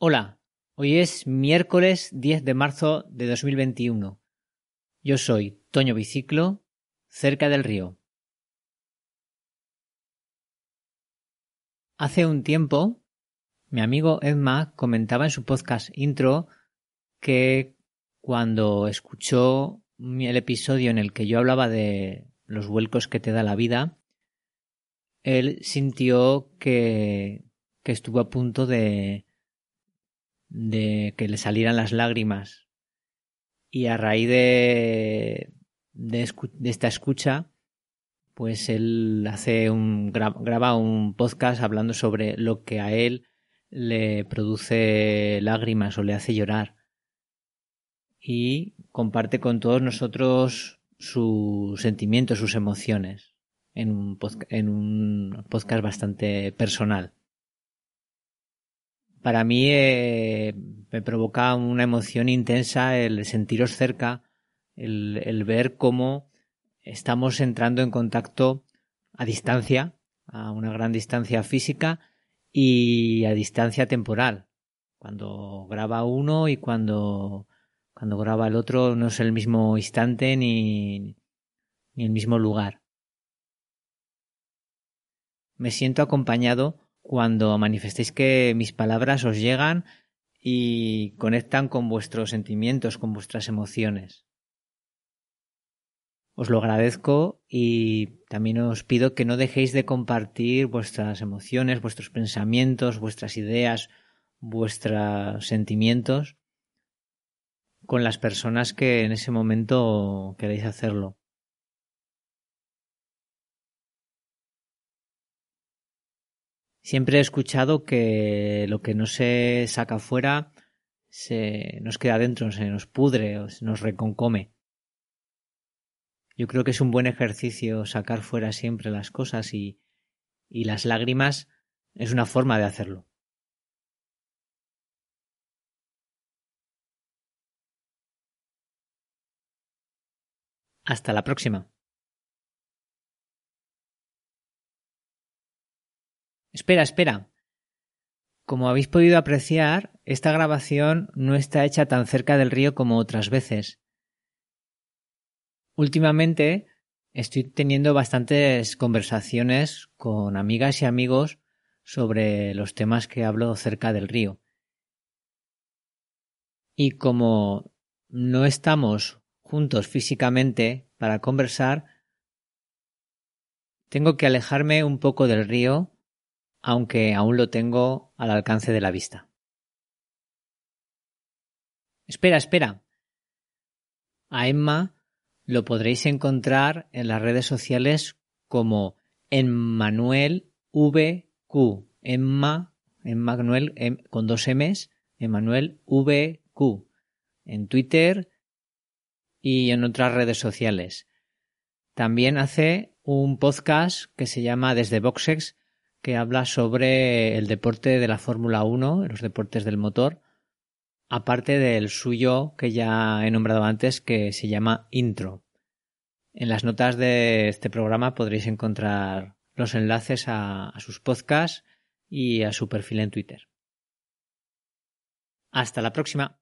Hola, hoy es miércoles 10 de marzo de 2021. Yo soy Toño Biciclo, cerca del río. Hace un tiempo, mi amigo Edma comentaba en su podcast intro que cuando escuchó el episodio en el que yo hablaba de los vuelcos que te da la vida, él sintió que, que estuvo a punto de, de que le salieran las lágrimas. Y a raíz de, de, esta escucha, pues él hace un, graba un podcast hablando sobre lo que a él le produce lágrimas o le hace llorar. Y comparte con todos nosotros sus sentimientos, sus emociones, en un, en un podcast bastante personal para mí eh, me provoca una emoción intensa el sentiros cerca, el, ver cómo estamos entrando en contacto a distancia, a una gran distancia física y a distancia temporal. Cuando graba uno y cuando, cuando graba el otro no es el mismo instante ni, ni el mismo lugar. Me siento acompañado cuando manifestéis que mis palabras os llegan y conectan con vuestros sentimientos, con vuestras emociones. Os lo agradezco y también os pido que no dejéis de compartir vuestras emociones, vuestros pensamientos, vuestras ideas, vuestros sentimientos con las personas que en ese momento queréis hacerlo. Siempre he escuchado que lo que no se saca fuera se nos queda dentro, se nos pudre o se nos reconcome. Yo creo que es un buen ejercicio sacar fuera siempre las cosas y, y las lágrimas es una forma de hacerlo. Hasta la próxima. Espera, espera. Como habéis podido apreciar, esta grabación no está hecha tan cerca del río como otras veces. Últimamente estoy teniendo bastantes conversaciones con amigas y amigos sobre los temas que hablo cerca del río. Y como no estamos juntos físicamente para conversar, tengo que alejarme un poco del río aunque aún lo tengo al alcance de la vista. Espera, espera. A Emma lo podréis encontrar en las redes sociales como Emmanuel VQ. Emma, Emmanuel em, con dos M's, Emmanuel VQ. En Twitter y en otras redes sociales. También hace un podcast que se llama Desde Boxex que habla sobre el deporte de la Fórmula 1, los deportes del motor, aparte del suyo que ya he nombrado antes, que se llama Intro. En las notas de este programa podréis encontrar los enlaces a, a sus podcasts y a su perfil en Twitter. Hasta la próxima.